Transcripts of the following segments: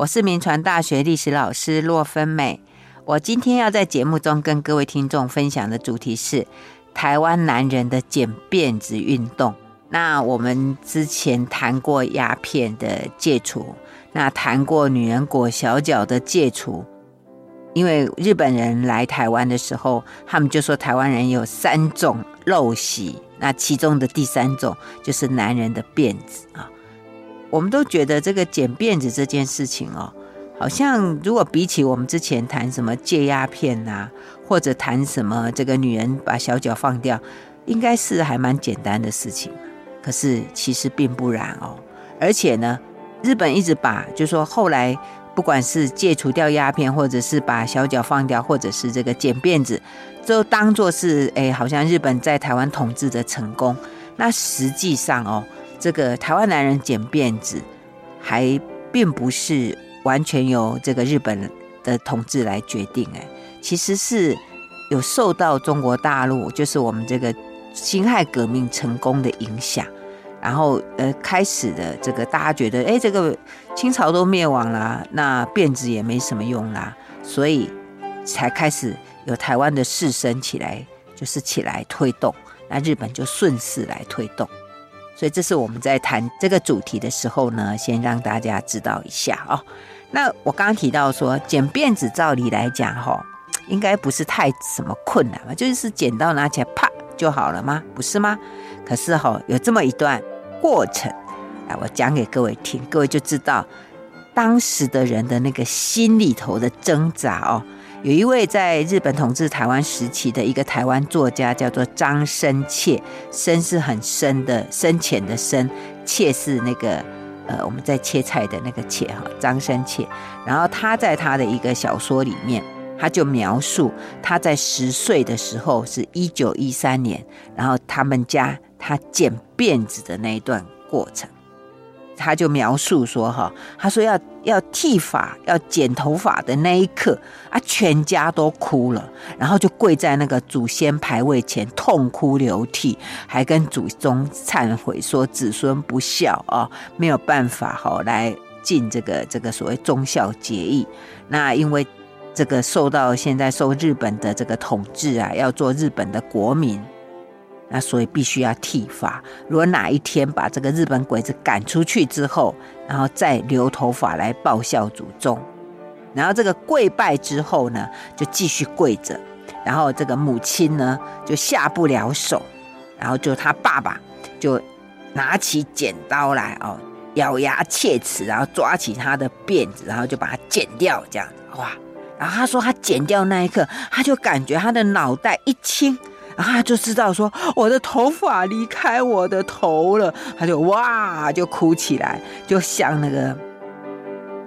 我是民传大学历史老师骆芬美。我今天要在节目中跟各位听众分享的主题是台湾男人的剪辫子运动。那我们之前谈过鸦片的戒除，那谈过女人裹小脚的戒除。因为日本人来台湾的时候，他们就说台湾人有三种陋习，那其中的第三种就是男人的辫子啊。我们都觉得这个剪辫子这件事情哦，好像如果比起我们之前谈什么戒鸦片啊，或者谈什么这个女人把小脚放掉，应该是还蛮简单的事情。可是其实并不然哦，而且呢，日本一直把就是说后来。不管是戒除掉鸦片，或者是把小脚放掉，或者是这个剪辫子，就当做是哎，好像日本在台湾统治的成功。那实际上哦，这个台湾男人剪辫子，还并不是完全由这个日本的统治来决定。哎，其实是有受到中国大陆，就是我们这个辛亥革命成功的影响。然后，呃，开始的这个大家觉得，哎，这个清朝都灭亡了，那辫子也没什么用啦，所以才开始有台湾的士绅起来，就是起来推动，那日本就顺势来推动。所以这是我们在谈这个主题的时候呢，先让大家知道一下哦。那我刚刚提到说，剪辫子照理来讲，哈，应该不是太什么困难嘛，就是剪刀拿起来啪就好了吗？不是吗？可是哈，有这么一段。过程，来，我讲给各位听，各位就知道当时的人的那个心里头的挣扎哦。有一位在日本统治台湾时期的一个台湾作家，叫做张深切，深是很深的深浅的深，切是那个呃我们在切菜的那个切哈，张深切。然后他在他的一个小说里面，他就描述他在十岁的时候，是一九一三年，然后他们家。他剪辫子的那一段过程，他就描述说：“哈，他说要要剃发、要剪头发的那一刻啊，全家都哭了，然后就跪在那个祖先牌位前痛哭流涕，还跟祖宗忏悔说子孙不孝啊，没有办法哈来尽这个这个所谓忠孝节义。那因为这个受到现在受日本的这个统治啊，要做日本的国民。”那所以必须要剃发。如果哪一天把这个日本鬼子赶出去之后，然后再留头发来报效祖宗，然后这个跪拜之后呢，就继续跪着。然后这个母亲呢就下不了手，然后就他爸爸就拿起剪刀来哦，咬牙切齿，然后抓起他的辫子，然后就把它剪掉，这样哇。然后他说他剪掉那一刻，他就感觉他的脑袋一轻。然后他就知道说，我的头发离开我的头了，他就哇就哭起来，就像那个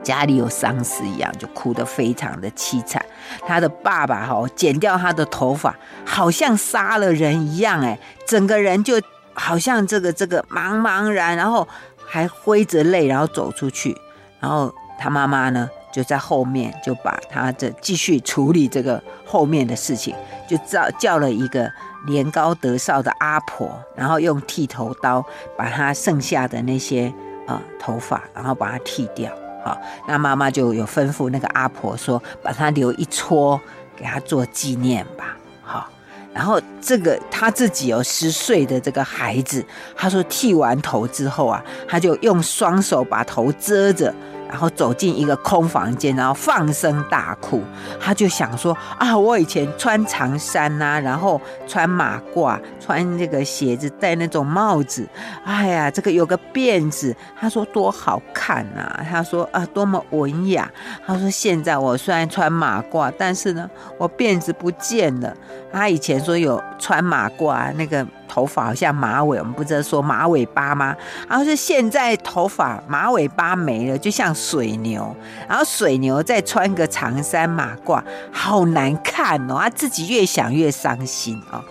家里有丧事一样，就哭得非常的凄惨。他的爸爸哈剪掉他的头发，好像杀了人一样，哎，整个人就好像这个这个茫茫然，然后还挥着泪，然后走出去。然后他妈妈呢就在后面就把他这继续处理这个后面的事情。就叫叫了一个年高德少的阿婆，然后用剃头刀把他剩下的那些、呃、头发，然后把它剃掉。好，那妈妈就有吩咐那个阿婆说，把他留一撮给他做纪念吧。好，然后这个他自己有十岁的这个孩子，他说剃完头之后啊，他就用双手把头遮着。然后走进一个空房间，然后放声大哭。他就想说啊，我以前穿长衫呐、啊，然后穿马褂，穿这个鞋子，戴那种帽子。哎呀，这个有个辫子，他说多好看呐。他说啊，多么文雅。他说现在我虽然穿马褂，但是呢，我辫子不见了。他以前说有穿马褂那个。头发好像马尾，我们不知道说马尾巴吗？然后是现在头发马尾巴没了，就像水牛。然后水牛再穿个长衫马褂，好难看哦。他自己越想越伤心哦。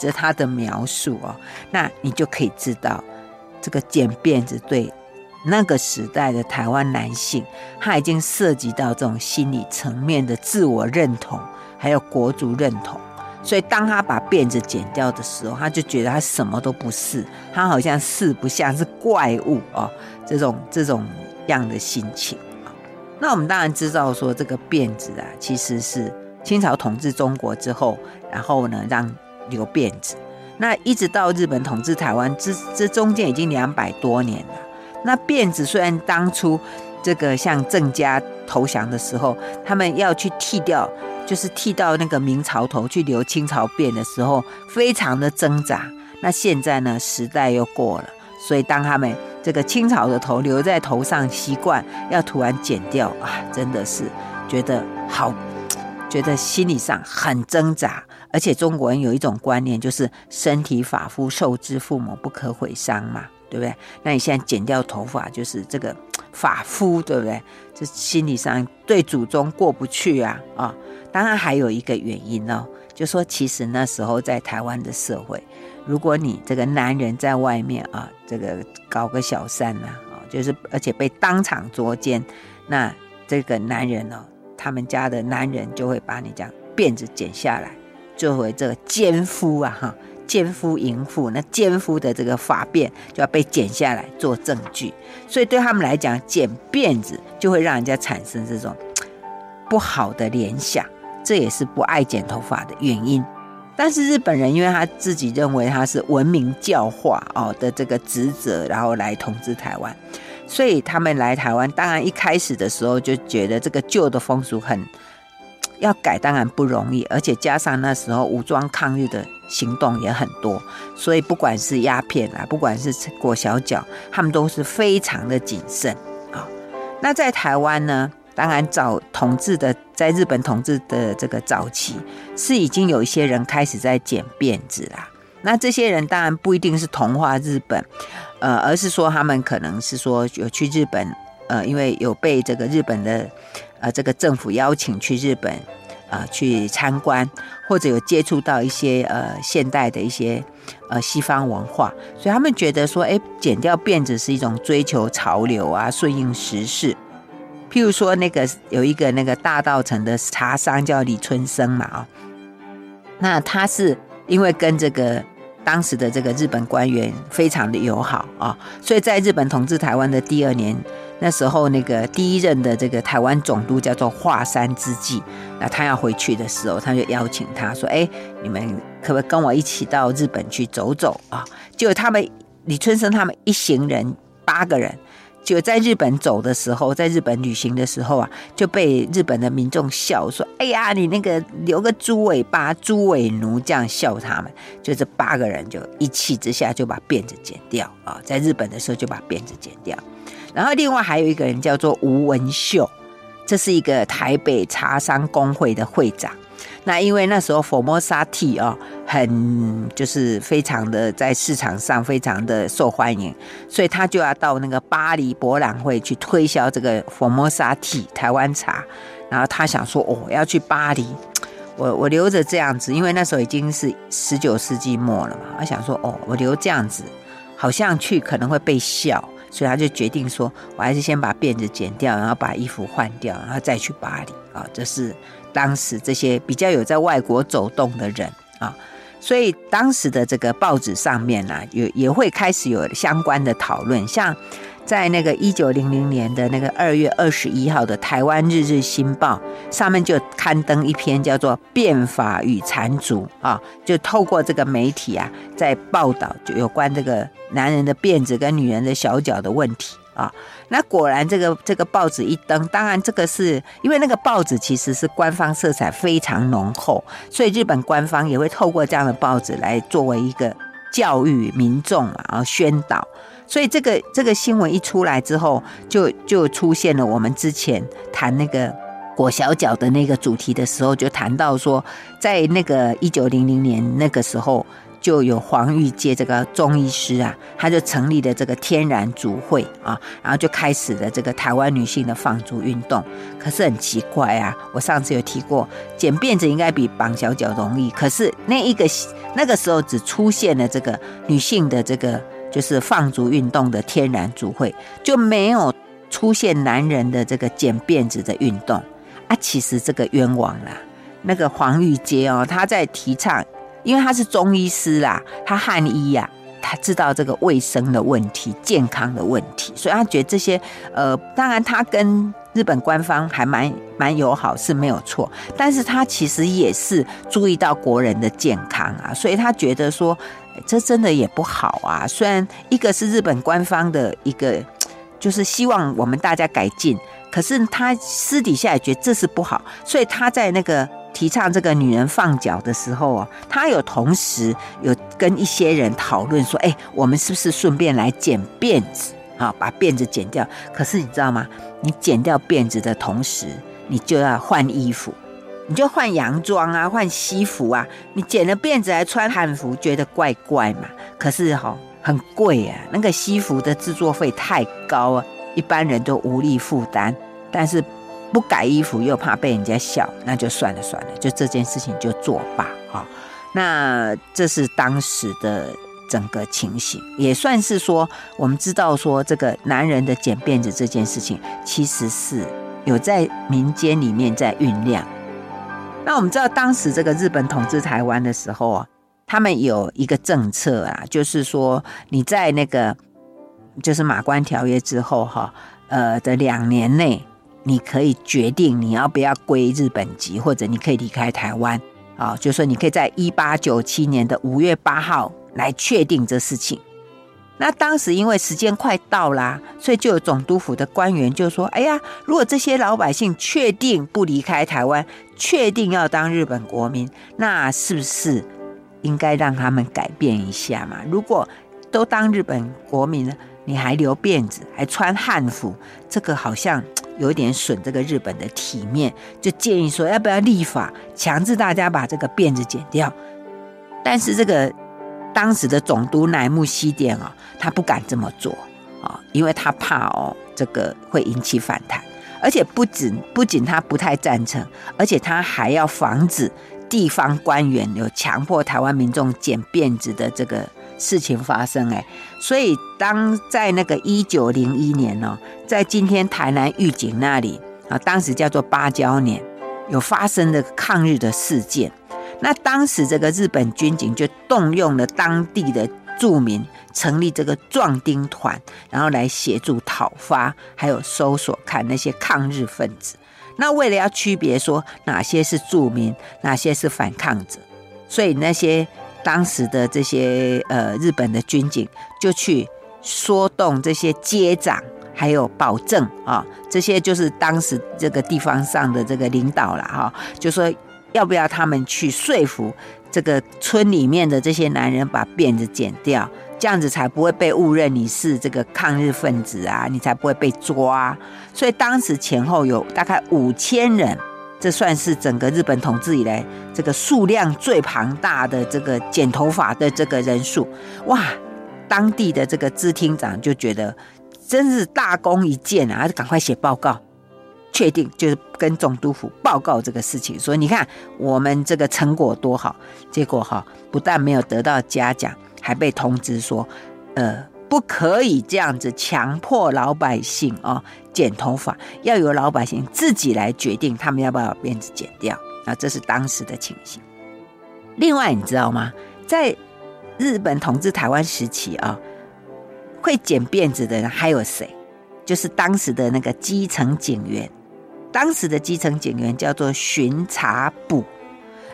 这是他的描述哦。那你就可以知道，这个剪辫子对那个时代的台湾男性，他已经涉及到这种心理层面的自我认同，还有国族认同。所以，当他把辫子剪掉的时候，他就觉得他什么都不是，他好像四不像，是怪物哦，这种这种样的心情。那我们当然知道说这个辫子啊，其实是清朝统治中国之后，然后呢让留辫子。那一直到日本统治台湾，这这中间已经两百多年了。那辫子虽然当初这个像郑家投降的时候，他们要去剃掉，就是剃到那个明朝头去留清朝辫的时候，非常的挣扎。那现在呢，时代又过了，所以当他们这个清朝的头留在头上习惯，要突然剪掉啊，真的是觉得好，觉得心理上很挣扎。而且中国人有一种观念，就是身体发肤受之父母，不可毁伤嘛，对不对？那你现在剪掉头发，就是这个发肤，对不对？这心理上对祖宗过不去啊啊！当然还有一个原因哦，就说其实那时候在台湾的社会，如果你这个男人在外面啊，这个搞个小三呐啊，就是而且被当场捉奸，那这个男人哦，他们家的男人就会把你这样辫子剪下来。作为这个奸夫啊，哈，奸夫淫妇，那奸夫的这个发辫就要被剪下来做证据，所以对他们来讲，剪辫子就会让人家产生这种不好的联想，这也是不爱剪头发的原因。但是日本人因为他自己认为他是文明教化哦的这个职责，然后来统治台湾，所以他们来台湾，当然一开始的时候就觉得这个旧的风俗很。要改当然不容易，而且加上那时候武装抗日的行动也很多，所以不管是鸦片啊，不管是裹小脚，他们都是非常的谨慎啊。那在台湾呢，当然早统治的，在日本统治的这个早期，是已经有一些人开始在剪辫子啦。那这些人当然不一定是同化日本，呃，而是说他们可能是说有去日本，呃，因为有被这个日本的。呃，这个政府邀请去日本，呃，去参观，或者有接触到一些呃现代的一些呃西方文化，所以他们觉得说，哎，剪掉辫子是一种追求潮流啊，顺应时事。譬如说，那个有一个那个大道城的茶商叫李春生嘛，啊，那他是因为跟这个当时的这个日本官员非常的友好啊，所以在日本统治台湾的第二年。那时候，那个第一任的这个台湾总督叫做华山之纪，那他要回去的时候，他就邀请他说：“哎，你们可不可以跟我一起到日本去走走啊？”就他们李春生他们一行人八个人，就在日本走的时候，在日本旅行的时候啊，就被日本的民众笑说：“哎呀，你那个留个猪尾巴，猪尾奴这样笑他们。”就这八个人就一气之下就把辫子剪掉啊，在日本的时候就把辫子剪掉。然后另外还有一个人叫做吴文秀，这是一个台北茶商工会的会长。那因为那时候 Formosa Tea 哦，很就是非常的在市场上非常的受欢迎，所以他就要到那个巴黎博览会去推销这个 Formosa Tea 台湾茶。然后他想说，哦，要去巴黎，我我留着这样子，因为那时候已经是十九世纪末了嘛。他想说，哦，我留这样子，好像去可能会被笑。所以他就决定说，我还是先把辫子剪掉，然后把衣服换掉，然后再去巴黎啊。这是当时这些比较有在外国走动的人啊，所以当时的这个报纸上面呢、啊，也也会开始有相关的讨论，像。在那个一九零零年的那个二月二十一号的《台湾日日新报》上面就刊登一篇叫做《变法与缠足》啊，就透过这个媒体啊，在报道就有关这个男人的辫子跟女人的小脚的问题啊。那果然这个这个报纸一登，当然这个是因为那个报纸其实是官方色彩非常浓厚，所以日本官方也会透过这样的报纸来作为一个教育民众啊，宣导。所以这个这个新闻一出来之后，就就出现了我们之前谈那个裹小脚的那个主题的时候，就谈到说，在那个一九零零年那个时候，就有黄玉阶这个中医师啊，他就成立了这个天然足会啊，然后就开始了这个台湾女性的放逐运动。可是很奇怪啊，我上次有提过，剪辫子应该比绑小脚容易，可是那一个那个时候只出现了这个女性的这个。就是放逐运动的天然足会，就没有出现男人的这个剪辫子的运动啊。其实这个冤枉啦，那个黄玉阶哦，他在提倡，因为他是中医师啦，他汉医呀，他知道这个卫生的问题、健康的问题，所以他觉得这些呃，当然他跟日本官方还蛮蛮友好，是没有错。但是他其实也是注意到国人的健康啊，所以他觉得说，这真的也不好啊。虽然一个是日本官方的一个，就是希望我们大家改进，可是他私底下也觉得这是不好，所以他在那个。提倡这个女人放脚的时候啊，他有同时有跟一些人讨论说：“哎，我们是不是顺便来剪辫子啊？把辫子剪掉。可是你知道吗？你剪掉辫子的同时，你就要换衣服，你就换洋装啊，换西服啊。你剪了辫子还穿汉服，觉得怪怪嘛？可是哈，很贵啊，那个西服的制作费太高啊，一般人都无力负担。但是。不改衣服又怕被人家笑，那就算了算了，就这件事情就作罢啊。那这是当时的整个情形，也算是说我们知道说这个男人的剪辫子这件事情，其实是有在民间里面在酝酿。那我们知道当时这个日本统治台湾的时候啊，他们有一个政策啊，就是说你在那个就是马关条约之后哈，呃的两年内。你可以决定你要不要归日本籍，或者你可以离开台湾啊。就说你可以在一八九七年的五月八号来确定这事情。那当时因为时间快到啦，所以就有总督府的官员就说：“哎呀，如果这些老百姓确定不离开台湾，确定要当日本国民，那是不是应该让他们改变一下嘛？如果都当日本国民了，你还留辫子，还穿汉服，这个好像 ……”有点损这个日本的体面，就建议说要不要立法强制大家把这个辫子剪掉。但是这个当时的总督乃木希典啊，他不敢这么做啊，因为他怕哦这个会引起反弹，而且不仅不仅他不太赞成，而且他还要防止地方官员有强迫台湾民众剪辫子的这个。事情发生哎，所以当在那个一九零一年哦，在今天台南玉井那里啊，当时叫做芭蕉年，有发生的抗日的事件。那当时这个日本军警就动用了当地的住民，成立这个壮丁团，然后来协助讨伐，还有搜索看那些抗日分子。那为了要区别说哪些是住民，哪些是反抗者，所以那些。当时的这些呃日本的军警就去说动这些街长，还有保证啊，这些就是当时这个地方上的这个领导了哈，就说要不要他们去说服这个村里面的这些男人把辫子剪掉，这样子才不会被误认你是这个抗日分子啊，你才不会被抓。所以当时前后有大概五千人。这算是整个日本统治以来这个数量最庞大的这个剪头发的这个人数，哇！当地的这个支厅长就觉得真是大功一件啊，赶快写报告，确定就是跟总督府报告这个事情，说你看我们这个成果多好。结果哈，不但没有得到嘉奖，还被通知说，呃。不可以这样子强迫老百姓哦剪头发，要由老百姓自己来决定他们要不要把辫子剪掉啊，这是当时的情形。另外，你知道吗？在日本统治台湾时期啊，会剪辫子的人还有谁？就是当时的那个基层警员，当时的基层警员叫做巡查部。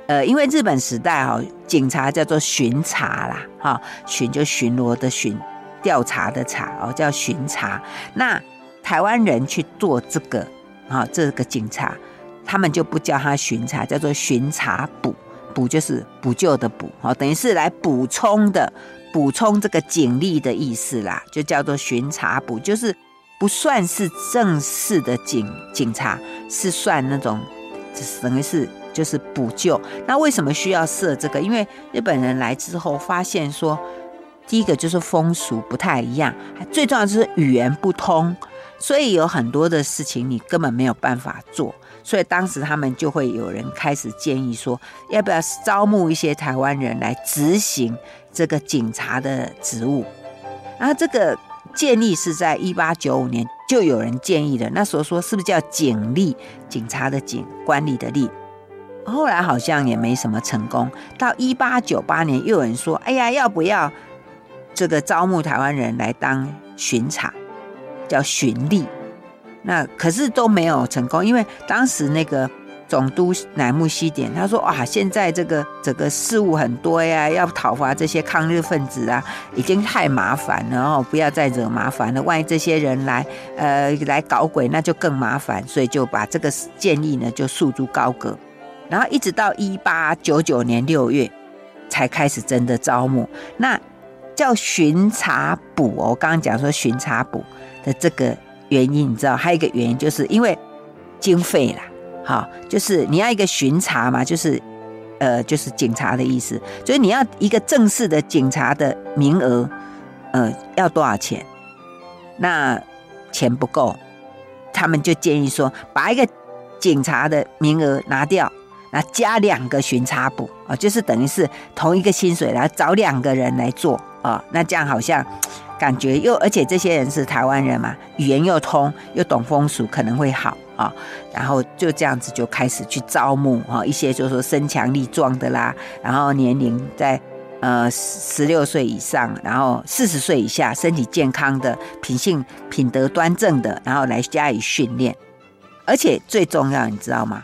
呃，因为日本时代哈，警察叫做巡查啦，哈，巡就巡逻的巡。调查的查哦，叫巡查。那台湾人去做这个啊，这个警察，他们就不叫他巡查，叫做巡查补。补就是补救的补，哦，等于是来补充的，补充这个警力的意思啦，就叫做巡查补，就是不算是正式的警警察，是算那种，等于是就是补救。那为什么需要设这个？因为日本人来之后发现说。第一个就是风俗不太一样，最重要的是语言不通，所以有很多的事情你根本没有办法做。所以当时他们就会有人开始建议说，要不要招募一些台湾人来执行这个警察的职务。然后这个建议是在一八九五年就有人建议的，那时候说是不是叫警力？警察的警，官吏的吏。后来好像也没什么成功。到一八九八年又有人说，哎呀，要不要？这个招募台湾人来当巡查，叫巡吏，那可是都没有成功，因为当时那个。总督乃木希典他说：“哇，现在这个这个事务很多呀，要讨伐这些抗日分子啊，已经太麻烦了，哦不要再惹麻烦了。万一这些人来，呃，来搞鬼，那就更麻烦。所以就把这个建议呢，就束之高阁。然后一直到一八九九年六月，才开始真的招募。那叫巡查补哦，我刚刚讲说巡查补的这个原因，你知道，还有一个原因，就是因为经费啦。”好，就是你要一个巡查嘛，就是，呃，就是警察的意思。所以你要一个正式的警察的名额，呃，要多少钱？那钱不够，他们就建议说，把一个警察的名额拿掉，那加两个巡查部啊，就是等于是同一个薪水来找两个人来做啊，那这样好像感觉又，而且这些人是台湾人嘛，语言又通，又懂风俗，可能会好。啊，然后就这样子就开始去招募哈一些就是说身强力壮的啦，然后年龄在呃十六岁以上，然后四十岁以下，身体健康的，品性品德端正的，然后来加以训练。而且最重要，你知道吗？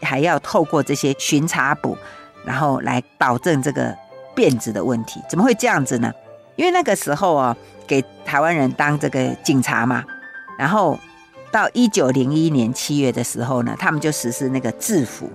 还要透过这些巡查补，然后来保证这个辫子的问题。怎么会这样子呢？因为那个时候啊，给台湾人当这个警察嘛，然后。到一九零一年七月的时候呢，他们就实施那个制服，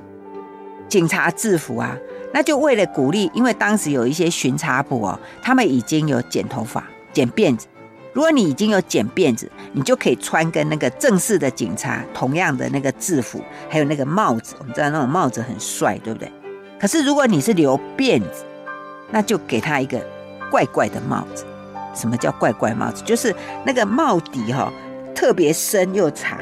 警察制服啊，那就为了鼓励，因为当时有一些巡查部哦，他们已经有剪头发、剪辫子。如果你已经有剪辫子，你就可以穿跟那个正式的警察同样的那个制服，还有那个帽子。我们知道那种帽子很帅，对不对？可是如果你是留辫子，那就给他一个怪怪的帽子。什么叫怪怪帽子？就是那个帽底哈、特别深又长，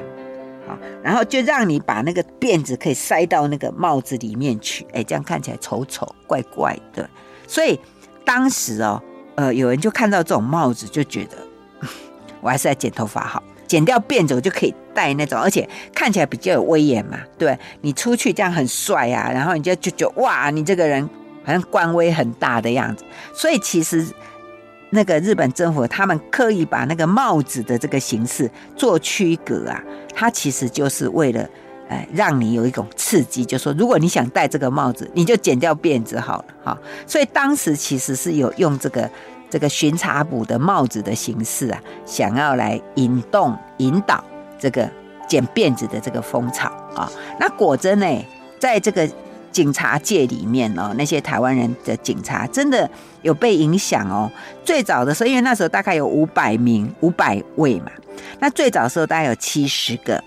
啊，然后就让你把那个辫子可以塞到那个帽子里面去，哎，这样看起来丑丑怪怪的。所以当时哦，呃，有人就看到这种帽子，就觉得 我还是来剪头发好，剪掉辫子我就可以戴那种，而且看起来比较有威严嘛。对，你出去这样很帅啊，然后你就就觉得哇，你这个人好像官威很大的样子。所以其实。那个日本政府，他们刻意把那个帽子的这个形式做区隔啊，它其实就是为了，呃，让你有一种刺激，就说，如果你想戴这个帽子，你就剪掉辫子好了，哈。所以当时其实是有用这个这个巡查捕的帽子的形式啊，想要来引动、引导这个剪辫子的这个风潮啊。那果真呢，在这个。警察界里面哦，那些台湾人的警察真的有被影响哦。最早的时候，因为那时候大概有五百名、五百位嘛，那最早的时候大概有七十个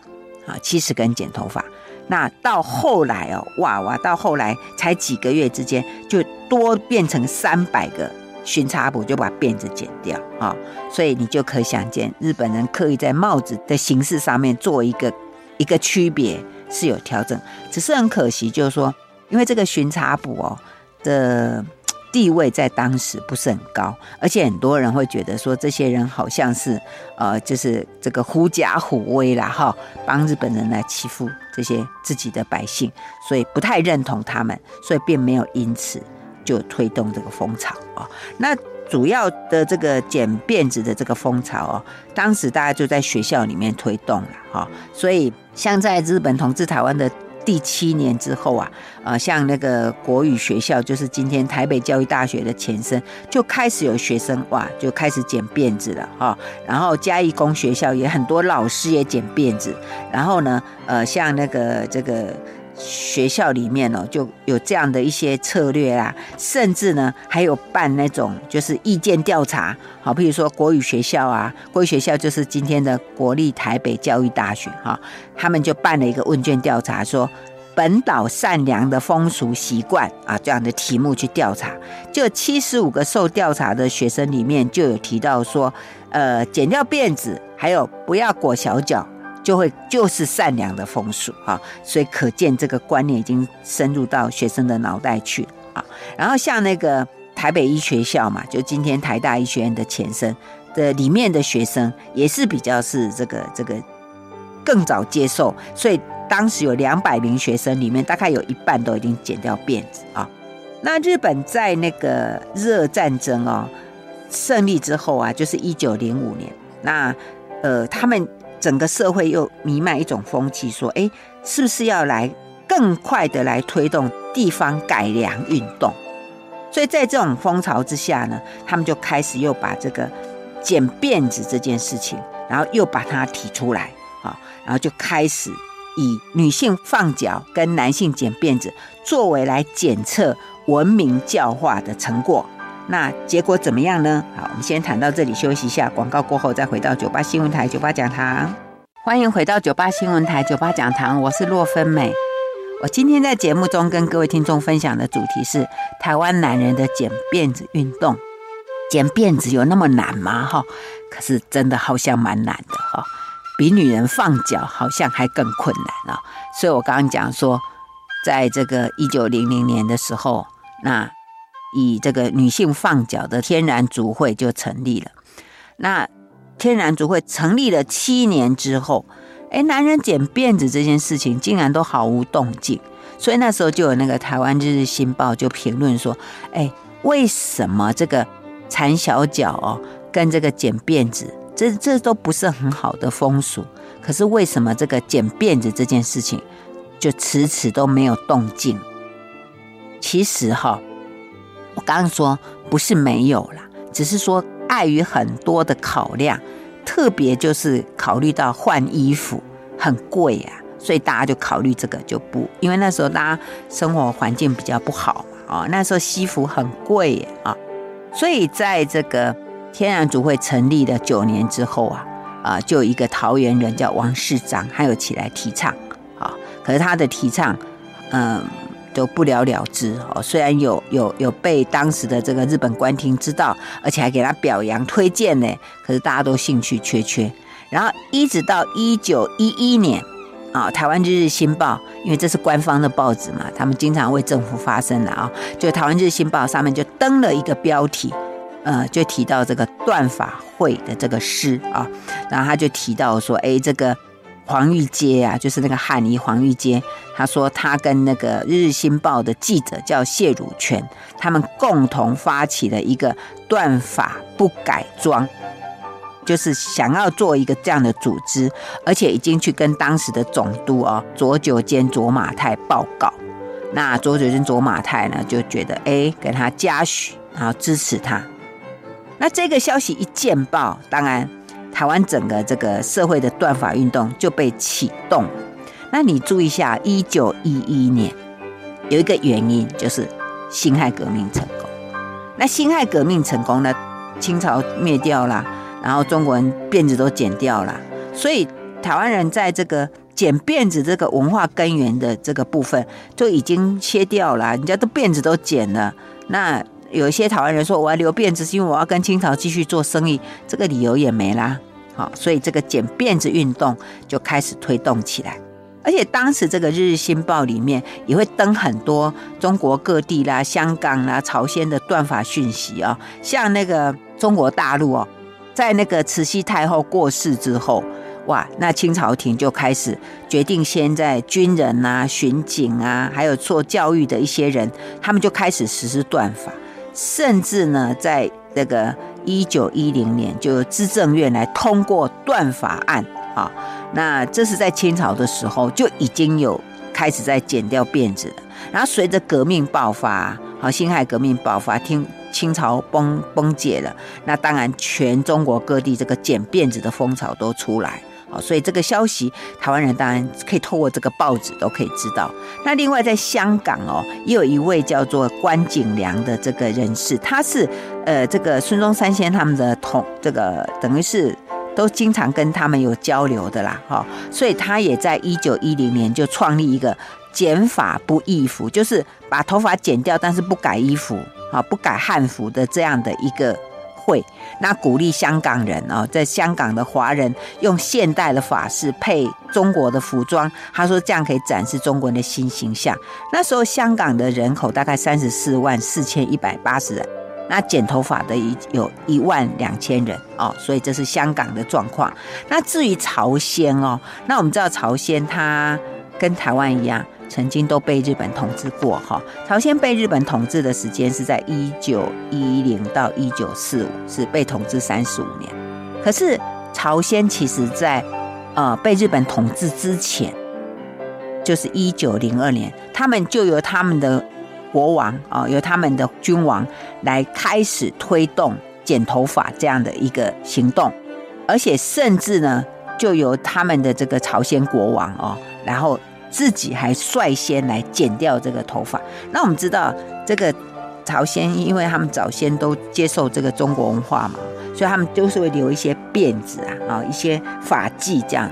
啊，七十根剪头发。那到后来哦，哇哇，到后来才几个月之间，就多变成三百个巡查部就把辫子剪掉啊。所以你就可想见，日本人刻意在帽子的形式上面做一个一个区别是有调整，只是很可惜，就是说。因为这个巡查补哦的地位在当时不是很高，而且很多人会觉得说，这些人好像是呃，就是这个狐假虎威啦哈，帮日本人来欺负这些自己的百姓，所以不太认同他们，所以并没有因此就推动这个风潮啊。那主要的这个剪辫子的这个风潮哦，当时大家就在学校里面推动了哈，所以像在日本统治台湾的。第七年之后啊，呃，像那个国语学校，就是今天台北教育大学的前身，就开始有学生哇，就开始剪辫子了哈。然后嘉义工学校也很多老师也剪辫子。然后呢，呃，像那个这个学校里面哦，就有这样的一些策略啊，甚至呢还有办那种就是意见调查，好，比如说国语学校啊，国语学校就是今天的国立台北教育大学哈。他们就办了一个问卷调查，说本岛善良的风俗习惯啊，这样的题目去调查，就七十五个受调查的学生里面就有提到说，呃，剪掉辫子，还有不要裹小脚，就会就是善良的风俗啊，所以可见这个观念已经深入到学生的脑袋去啊。然后像那个台北医学校嘛，就今天台大医学院的前身的里面的学生，也是比较是这个这个。更早接受，所以当时有两百名学生里面，大概有一半都已经剪掉辫子啊。那日本在那个日俄战争哦胜利之后啊，就是一九零五年，那呃他们整个社会又弥漫一种风气，说，哎，是不是要来更快的来推动地方改良运动？所以在这种风潮之下呢，他们就开始又把这个剪辫子这件事情，然后又把它提出来啊，然后就开始以女性放脚跟男性剪辫子作为来检测文明教化的成果。那结果怎么样呢？好，我们先谈到这里，休息一下，广告过后再回到九八新闻台九八讲堂。欢迎回到九八新闻台九八讲堂，我是洛芬美。我今天在节目中跟各位听众分享的主题是台湾男人的剪辫子运动。剪辫子有那么难吗？哈，可是真的好像蛮难的哈，比女人放脚好像还更困难啊。所以我刚刚讲说，在这个一九零零年的时候，那以这个女性放脚的天然族会就成立了。那天然族会成立了七年之后。哎，男人剪辫子这件事情竟然都毫无动静，所以那时候就有那个台湾日日新报就评论说：“哎，为什么这个缠小脚哦，跟这个剪辫子，这这都不是很好的风俗？可是为什么这个剪辫子这件事情就迟迟都没有动静？其实哈、我刚刚说不是没有啦，只是说碍于很多的考量。”特别就是考虑到换衣服很贵啊，所以大家就考虑这个就不，因为那时候大家生活环境比较不好嘛，啊，那时候西服很贵啊，所以在这个天然族会成立的九年之后啊，啊，就一个桃园人叫王世章，还有起来提倡，啊，可是他的提倡，嗯。都不了了之哦。虽然有有有被当时的这个日本官厅知道，而且还给他表扬推荐呢，可是大家都兴趣缺缺。然后一直到一九一一年啊，台湾日日新报，因为这是官方的报纸嘛，他们经常为政府发声的啊。就台湾日日新报上面就登了一个标题，呃，就提到这个断法会的这个诗啊，然后他就提到说，哎，这个。黄玉阶啊，就是那个汉医黄玉阶，他说他跟那个《日日新报》的记者叫谢汝全，他们共同发起了一个断法不改装，就是想要做一个这样的组织，而且已经去跟当时的总督哦左九间卓马太报告。那左九间卓马太呢就觉得哎，给他嘉许，然后支持他。那这个消息一见报，当然。台湾整个这个社会的断发运动就被启动。那你注意一下，一九一一年有一个原因就是辛亥革命成功。那辛亥革命成功呢，清朝灭掉了，然后中国人辫子都剪掉了，所以台湾人在这个剪辫子这个文化根源的这个部分就已经切掉了。人家都辫子都剪了，那。有一些台湾人说，我要留辫子是因为我要跟清朝继续做生意，这个理由也没啦。所以这个剪辫子运动就开始推动起来。而且当时这个《日日新报》里面也会登很多中国各地啦、香港啦、朝鲜的断发讯息啊。像那个中国大陆哦，在那个慈禧太后过世之后，哇，那清朝廷就开始决定，先在军人啊、巡警啊，还有做教育的一些人，他们就开始实施断发。甚至呢，在这个一九一零年，就由资政院来通过断法案啊。那这是在清朝的时候就已经有开始在剪掉辫子了。然后随着革命爆发，好，辛亥革命爆发，听清朝崩崩解了，那当然全中国各地这个剪辫子的风潮都出来。哦，所以这个消息，台湾人当然可以透过这个报纸都可以知道。那另外在香港哦，也有一位叫做关景良的这个人士，他是呃这个孙中山先生他们的同这个等于是都经常跟他们有交流的啦，哈。所以他也在一九一零年就创立一个剪发不易服，就是把头发剪掉，但是不改衣服啊，不改汉服的这样的一个。会，那鼓励香港人哦，在香港的华人用现代的发饰配中国的服装，他说这样可以展示中国人的新形象。那时候香港的人口大概三十四万四千一百八十人，那剪头发的一有一万两千人哦，所以这是香港的状况。那至于朝鲜哦，那我们知道朝鲜它跟台湾一样。曾经都被日本统治过哈，朝鲜被日本统治的时间是在一九一零到一九四五，是被统治三十五年。可是朝鲜其实在呃被日本统治之前，就是一九零二年，他们就由他们的国王啊、由他们的君王来开始推动剪头发这样的一个行动，而且甚至呢，就由他们的这个朝鲜国王哦，然后自己还率先来剪掉这个头发。那我们知道这个。朝鲜，因为他们早先都接受这个中国文化嘛，所以他们都是会留一些辫子啊，啊，一些发髻这样。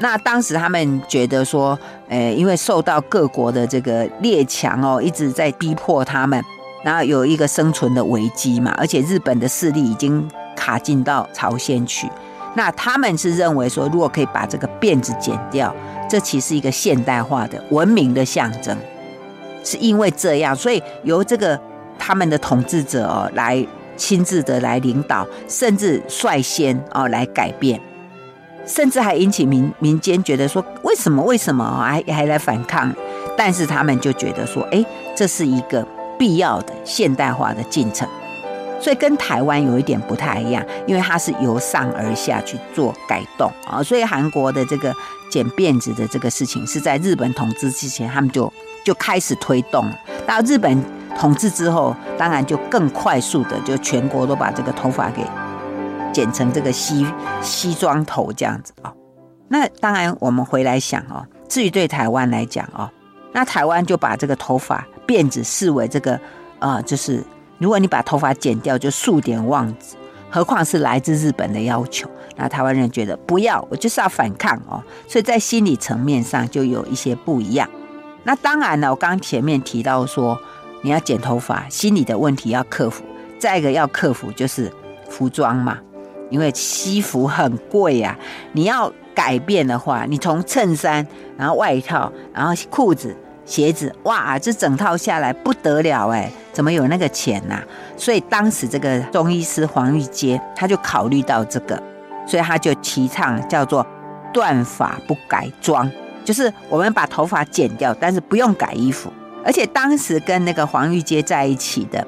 那当时他们觉得说，呃，因为受到各国的这个列强哦一直在逼迫他们，然后有一个生存的危机嘛，而且日本的势力已经卡进到朝鲜去，那他们是认为说，如果可以把这个辫子剪掉，这其实是一个现代化的文明的象征。是因为这样，所以由这个。他们的统治者哦，来亲自的来领导，甚至率先哦来改变，甚至还引起民民间觉得说，为什么为什么还还来反抗？但是他们就觉得说，哎，这是一个必要的现代化的进程，所以跟台湾有一点不太一样，因为它是由上而下去做改动啊，所以韩国的这个剪辫子的这个事情是在日本统治之前，他们就就开始推动，到日本。统治之后，当然就更快速的，就全国都把这个头发给剪成这个西西装头这样子啊。那当然，我们回来想哦，至于对台湾来讲哦，那台湾就把这个头发辫子视为这个呃，就是如果你把头发剪掉，就数典忘，何况是来自日本的要求。那台湾人觉得不要，我就是要反抗哦，所以在心理层面上就有一些不一样。那当然了，我刚前面提到说。你要剪头发，心理的问题要克服。再一个要克服就是服装嘛，因为西服很贵呀、啊。你要改变的话，你从衬衫，然后外套，然后裤子、鞋子，哇，这整套下来不得了哎，怎么有那个钱呐、所以当时这个中医师黄玉阶他就考虑到这个，所以他就提倡叫做断发不改装，就是我们把头发剪掉，但是不用改衣服。而且当时跟那个黄玉阶在一起的，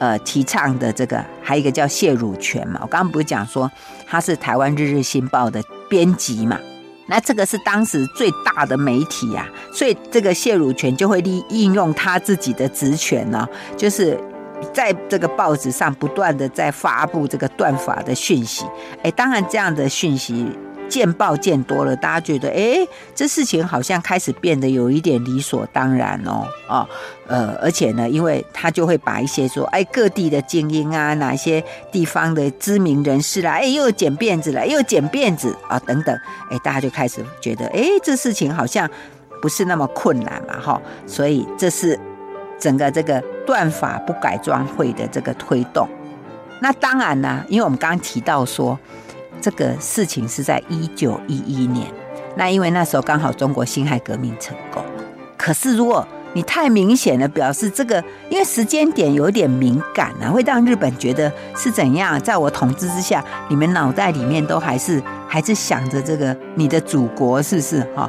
呃，提倡的这个还有一个叫谢汝全嘛。我刚刚不是讲说他是台湾日日新报的编辑嘛？那这个是当时最大的媒体呀、啊，所以这个谢汝全就会利应用他自己的职权呢，就是在这个报纸上不断的在发布这个断法的讯息。哎，当然这样的讯息。见报见多了，大家觉得，哎，这事情好像开始变得有一点理所当然哦，哦，呃，而且呢，因为他就会把一些说，哎，各地的精英啊，哪些地方的知名人士啦，哎，又剪辫子了，又剪辫子啊，等等，哎，大家就开始觉得，哎，这事情好像不是那么困难嘛，哈，所以这是整个这个断发不改装会的这个推动。那当然呢，因为我们刚刚提到说。这个事情是在一九一一年，那因为那时候刚好中国辛亥革命成功。可是如果你太明显的表示这个，因为时间点有点敏感啊，会让日本觉得是怎样？在我统治之下，你们脑袋里面都还是还是想着这个你的祖国，是不是哈？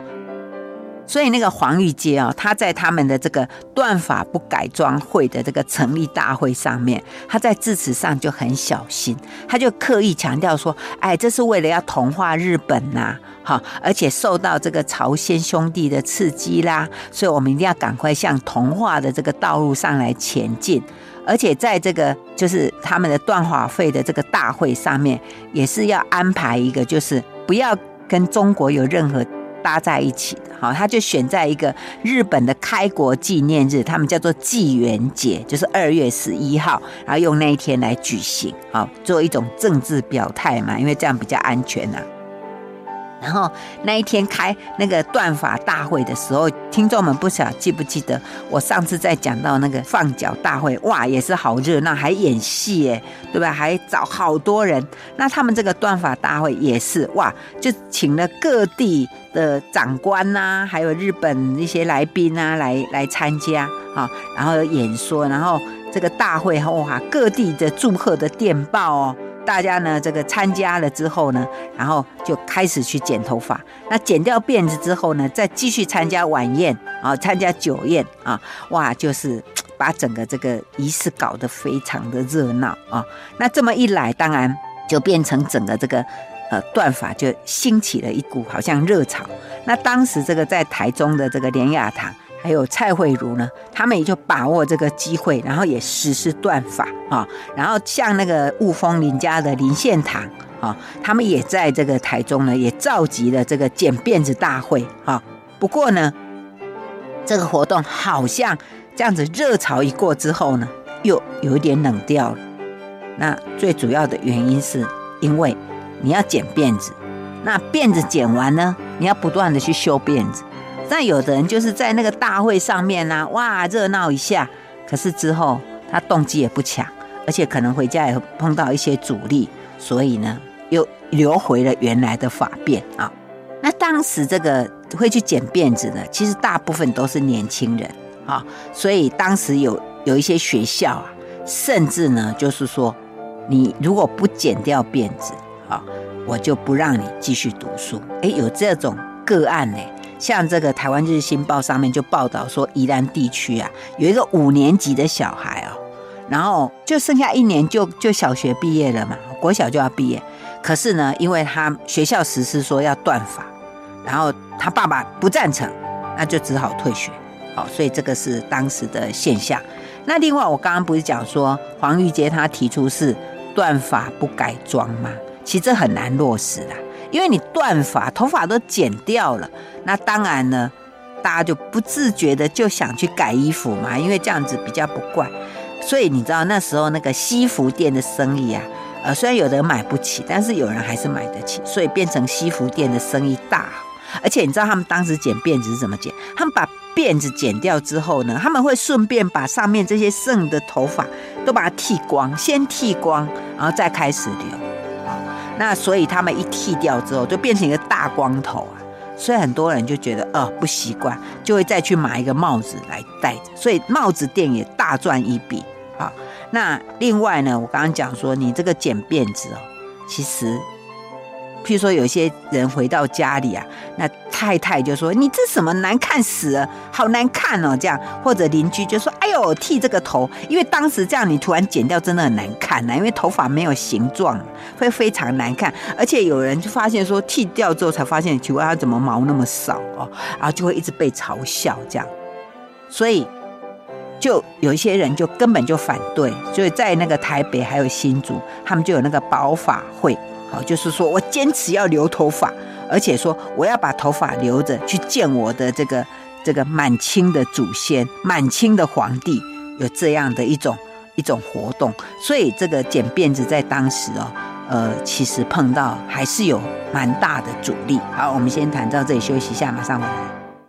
所以那个黄玉阶啊，他在他们的这个断法不改装会的这个成立大会上面，他在致辞上就很小心，他就刻意强调说：“哎，这是为了要同化日本呐，哈，而且受到这个朝鲜兄弟的刺激啦，所以我们一定要赶快向同化的这个道路上来前进。而且在这个就是他们的断法会的这个大会上面，也是要安排一个，就是不要跟中国有任何。”搭在一起的，好，他就选在一个日本的开国纪念日，他们叫做纪元节，就是二月十一号，然后用那一天来举行，好，做一种政治表态嘛，因为这样比较安全呐、啊。然后那一天开那个断法大会的时候，听众们不晓记不记得，我上次在讲到那个放脚大会，哇，也是好热闹，还演戏哎，对吧？还找好多人。那他们这个断法大会也是哇，就请了各地的长官呐、啊，还有日本一些来宾啊，来来参加啊，然后演说，然后这个大会哇，各地的祝贺的电报哦。大家呢，这个参加了之后呢，然后就开始去剪头发。那剪掉辫子之后呢，再继续参加晚宴啊，参加酒宴啊，哇，就是把整个这个仪式搞得非常的热闹啊。那这么一来，当然就变成整个这个呃断发就兴起了一股好像热潮。那当时这个在台中的这个莲雅堂还有蔡惠如呢，他们也就把握这个机会，然后也实施断法啊。然后像那个雾峰林家的林献堂啊，他们也在这个台中呢，也召集了这个剪辫子大会啊。不过呢，这个活动好像这样子热潮一过之后呢，又有一点冷掉了。那最主要的原因是因为你要剪辫子，那辫子剪完呢，你要不断的去修辫子。那有的人就是在那个大会上面呢、哇，热闹一下，可是之后他动机也不强，而且可能回家也会碰到一些阻力，所以呢，又留回了原来的发辫啊。那当时这个会去剪辫子的，其实大部分都是年轻人啊，所以当时有有一些学校啊。甚至呢，就是说，你如果不剪掉辫子，啊，我就不让你继续读书。哎，有这种个案呢，像这个《台湾日新报》上面就报道说，宜兰地区啊，有一个五年级的小孩哦，然后就剩下一年就就小学毕业了嘛，国小就要毕业。可是呢，因为他学校实施说要断法，然后他爸爸不赞成，那就只好退学。好，所以这个是当时的现象。那另外，我刚刚不是讲说黄玉杰他提出是断法不改装吗？其实这很难落实的，因为你断发，头发都剪掉了，那当然呢，大家就不自觉的就想去改衣服嘛，因为这样子比较不怪。所以你知道那时候那个西服店的生意啊，呃，虽然有的人买不起，但是有人还是买得起，所以变成西服店的生意大。而且你知道他们当时剪辫子是怎么剪？他们把辫子剪掉之后呢，他们会顺便把上面这些剩的头发都把它剃光，先剃光，然后再开始留。那所以他们一剃掉之后，就变成一个大光头啊。所以很多人就觉得呃不习惯，就会再去买一个帽子来戴着。所以帽子店也大赚一笔啊。那另外呢，我刚刚讲说你这个剪辫子哦，其实。譬如说，有些人回到家里啊，那太太就说：“你这什么难看死了，好难看哦。”这样，或者邻居就说：“哎呦，剃这个头，因为当时这样你突然剪掉，真的很难看呐，因为头发没有形状，会非常难看。而且有人就发现说，剃掉之后才发现，奇怪，他怎么毛那么少哦，然后就会一直被嘲笑这样。所以，就有一些人就根本就反对，所以在那个台北还有新竹，他们就有那个保法会。哦，就是说我坚持要留头发，而且说我要把头发留着去见我的这个这个满清的祖先、满清的皇帝，有这样的一种一种活动。所以这个剪辫子在当时哦，呃，其实碰到还是有蛮大的阻力。好，我们先谈到这里，休息一下，马上回来。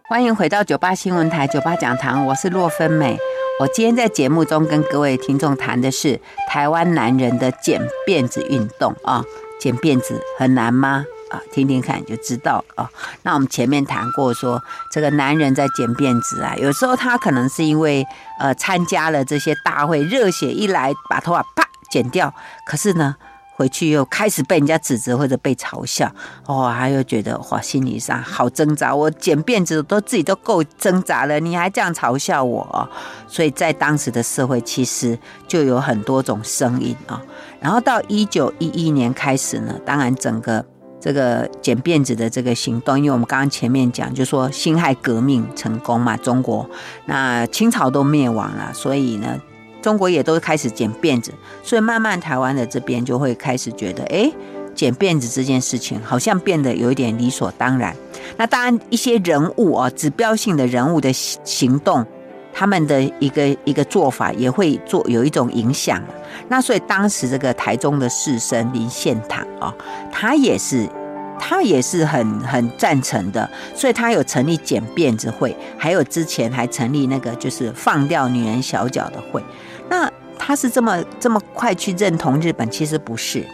欢迎回到九八新闻台九八讲堂，我是洛芬美。我今天在节目中跟各位听众谈的是台湾男人的剪辫子运动啊。剪辫子很难吗？啊，听听看就知道了啊。那我们前面谈过说，这个男人在剪辫子啊，有时候他可能是因为呃参加了这些大会，热血一来把头发啪剪掉，可是呢。回去又开始被人家指责或者被嘲笑，哦，他又觉得哇，心理上好挣扎。我剪辫子都自己都够挣扎了，你还这样嘲笑我，哦，所以在当时的社会，其实就有很多种声音啊，然后到一九一一年开始呢，当然整个这个剪辫子的这个行动，因为我们刚刚前面讲，就说辛亥革命成功嘛，中国那清朝都灭亡了，所以呢。中国也都开始剪辫子，所以慢慢台湾的这边就会开始觉得，哎，剪辫子这件事情好像变得有一点理所当然。那当然，一些人物啊，指标性的人物的行动，他们的一个一个做法也会做有一种影响。那所以当时这个台中的士绅林献堂啊，他也是。他也是很很赞成的，所以他有成立剪辫子会，还有之前还成立那个就是放掉女人小脚的会。那他是这么这么快去认同日本？其实不是，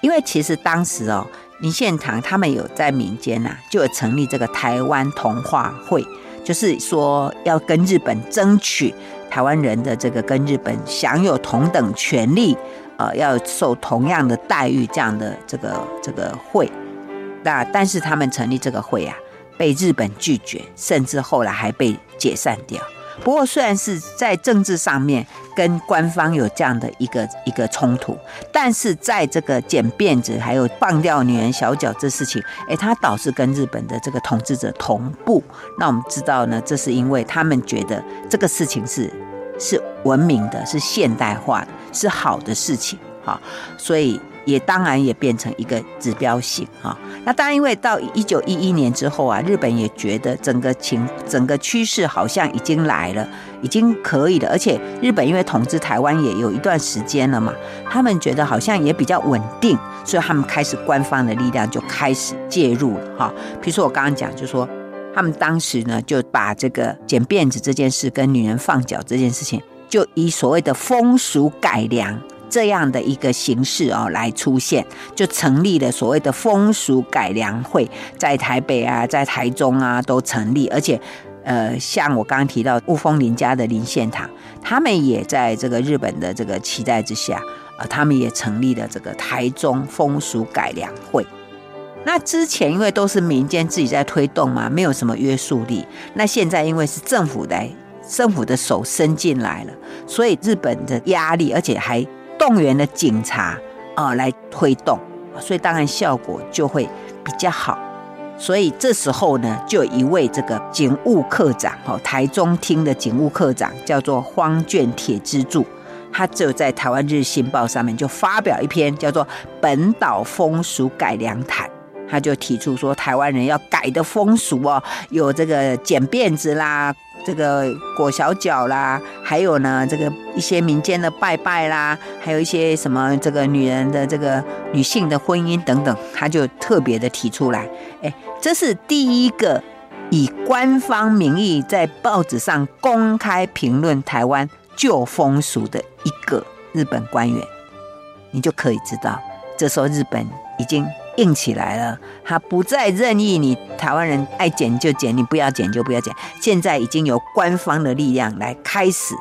因为其实当时哦，林献堂他们有在民间呐、啊，就有成立这个台湾同化会，就是说要跟日本争取台湾人的这个跟日本享有同等权利，呃，要受同样的待遇这样的这个这个会。那但是他们成立这个会啊，被日本拒绝，甚至后来还被解散掉。不过虽然是在政治上面跟官方有这样的一个一个冲突，但是在这个剪辫子还有放掉女人小脚这事情，哎，他倒是跟日本的这个统治者同步。那我们知道呢，这是因为他们觉得这个事情是是文明的，是现代化的，是好的事情，哈，所以。也当然也变成一个指标性哈，那当然因为到一九一一年之后啊，日本也觉得整个情整个趋势好像已经来了，已经可以了，而且日本因为统治台湾也有一段时间了嘛，他们觉得好像也比较稳定，所以他们开始官方的力量就开始介入了哈。比如说我刚刚讲，就说他们当时呢就把这个剪辫子这件事跟女人放脚这件事情，就以所谓的风俗改良。这样的一个形式哦，来出现，就成立了所谓的风俗改良会，在台北啊，在台中啊都成立，而且，呃，像我刚刚提到雾峰林家的林献堂，他们也在这个日本的这个期待之下，呃，他们也成立了这个台中风俗改良会。那之前因为都是民间自己在推动嘛，没有什么约束力。那现在因为是政府的政府的手伸进来了，所以日本的压力，而且还。动员了警察啊来推动，所以当然效果就会比较好。所以这时候呢，就有一位这个警务科长哦，台中厅的警务科长叫做荒卷铁之助，他就在台湾日新报上面就发表一篇叫做《本岛风俗改良谈》，他就提出说，台湾人要改的风俗哦，有这个剪辫子啦。这个裹小脚啦，还有呢，这个一些民间的拜拜啦，还有一些什么这个女人的这个女性的婚姻等等，他就特别的提出来。哎，这是第一个以官方名义在报纸上公开评论台湾旧风俗的一个日本官员，你就可以知道，这时候日本已经。硬起来了，他不再任意你台湾人爱剪就剪，你不要剪就不要剪。现在已经由官方的力量来开始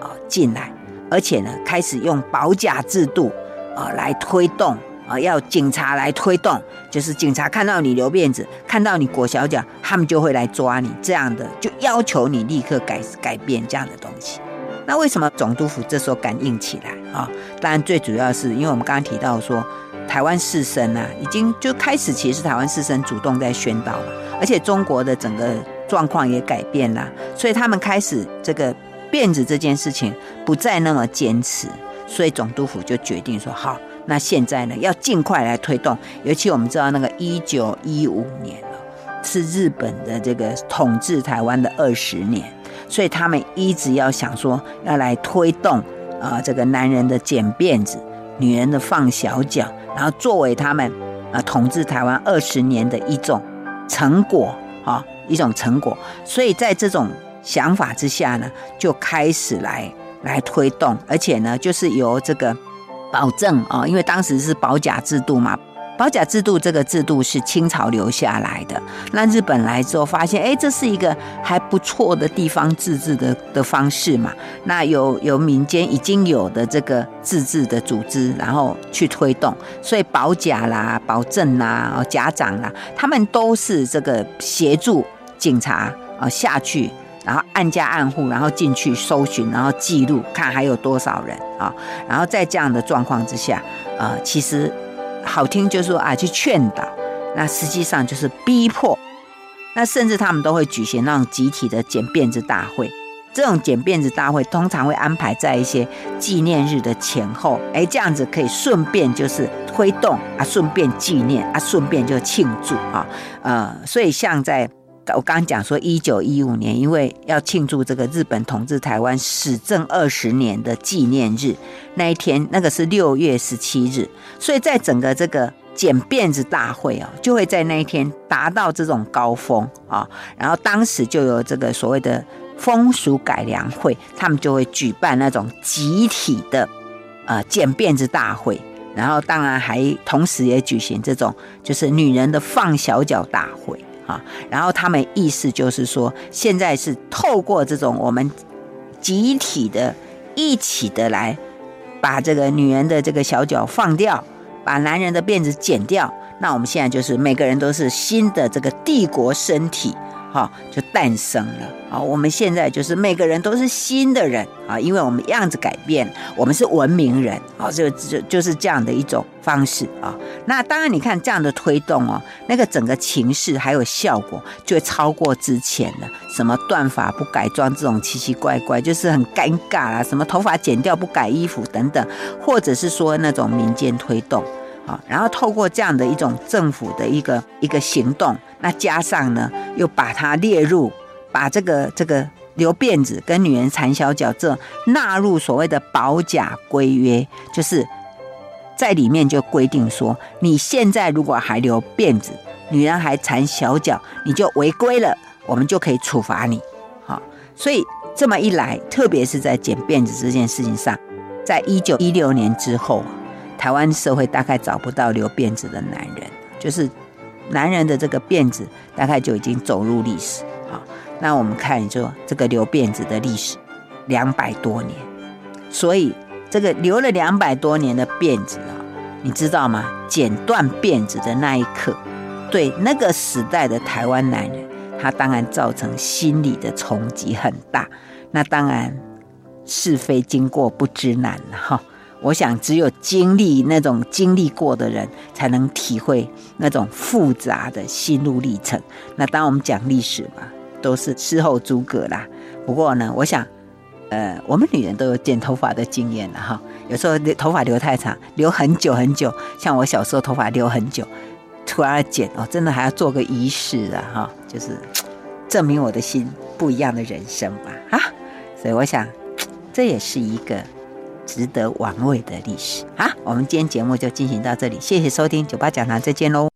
啊进来，而且呢开始用保甲制度啊来推动啊，要警察来推动，就是警察看到你留辫子，看到你裹小脚，他们就会来抓你，这样的就要求你立刻改改变这样的东西。那为什么总督府这时候敢硬起来啊？当然最主要是因为我们刚刚提到说。台湾士绅啊，已经就开始，其实台湾士绅主动在宣导了，而且中国的整个状况也改变了，所以他们开始这个辫子这件事情不再那么坚持，所以总督府就决定说，好，那现在呢要尽快来推动，尤其我们知道那个一九一五年，是日本的这个统治台湾的二十年，所以他们一直要想说要来推动啊、呃，这个男人的剪辫子，女人的放小脚。然后作为他们啊统治台湾二十年的一种成果啊，一种成果，所以在这种想法之下呢，就开始来来推动，而且呢，就是由这个保证啊，因为当时是保甲制度嘛。保甲制度这个制度是清朝留下来的。那日本来之后发现，哎，这是一个还不错的地方自治的的方式嘛。那有有民间已经有的这个自治的组织，然后去推动，所以保甲啦、保证啦、甲长啦，他们都是这个协助警察啊下去，然后按家按户，然后进去搜寻，然后记录看还有多少人啊。然后在这样的状况之下，啊，其实。好听就是说啊，去劝导，那实际上就是逼迫，那甚至他们都会举行那种集体的剪辫子大会。这种剪辫子大会通常会安排在一些纪念日的前后，哎，这样子可以顺便就是推动啊，顺便纪念啊，顺便就庆祝啊，呃，所以像在。我刚刚讲说，一九一五年，因为要庆祝这个日本统治台湾始政二十年的纪念日，那一天那个是六月十七日，所以在整个这个剪辫子大会啊，就会在那一天达到这种高峰啊。然后当时就有这个所谓的风俗改良会，他们就会举办那种集体的呃剪辫子大会，然后当然还同时也举行这种就是女人的放小脚大会。啊，然后他们意思就是说，现在是透过这种我们集体的、一起的来把这个女人的这个小脚放掉，把男人的辫子剪掉。那我们现在就是每个人都是新的这个帝国身体哈，就诞生了啊！我们现在就是每个人都是新的人啊，因为我们样子改变，我们是文明人啊，就就就是这样的一种方式啊。那当然，你看这样的推动哦，那个整个情势还有效果就会超过之前了。什么断发不改装这种奇奇怪怪，就是很尴尬啦。什么头发剪掉不改衣服等等，或者是说那种民间推动。然后透过这样的一种政府的一个一个行动，那加上呢，又把它列入，把这个这个留辫子跟女人缠小脚这纳入所谓的保甲规约，就是在里面就规定说，你现在如果还留辫子，女人还缠小脚，你就违规了，我们就可以处罚你。好，所以这么一来，特别是在剪辫子这件事情上，在一九一六年之后。台湾社会大概找不到留辫子的男人，就是男人的这个辫子大概就已经走入历史。好，那我们看说这个留辫子的历史两百多年，所以这个留了两百多年的辫子啊，你知道吗？剪断辫子的那一刻，对那个时代的台湾男人，他当然造成心理的冲击很大。那当然是非经过不知难了哈。我想，只有经历那种经历过的人，才能体会那种复杂的心路历程。那当我们讲历史嘛，都是事后诸葛啦。不过呢，我想，呃，我们女人都有剪头发的经验了哈。有时候留头发留太长，留很久很久，像我小时候头发留很久，突然剪哦，真的还要做个仪式啊哈，就是证明我的心不一样的人生吧啊。所以我想，这也是一个。值得玩味的历史。好，我们今天节目就进行到这里，谢谢收听九八讲堂，再见喽。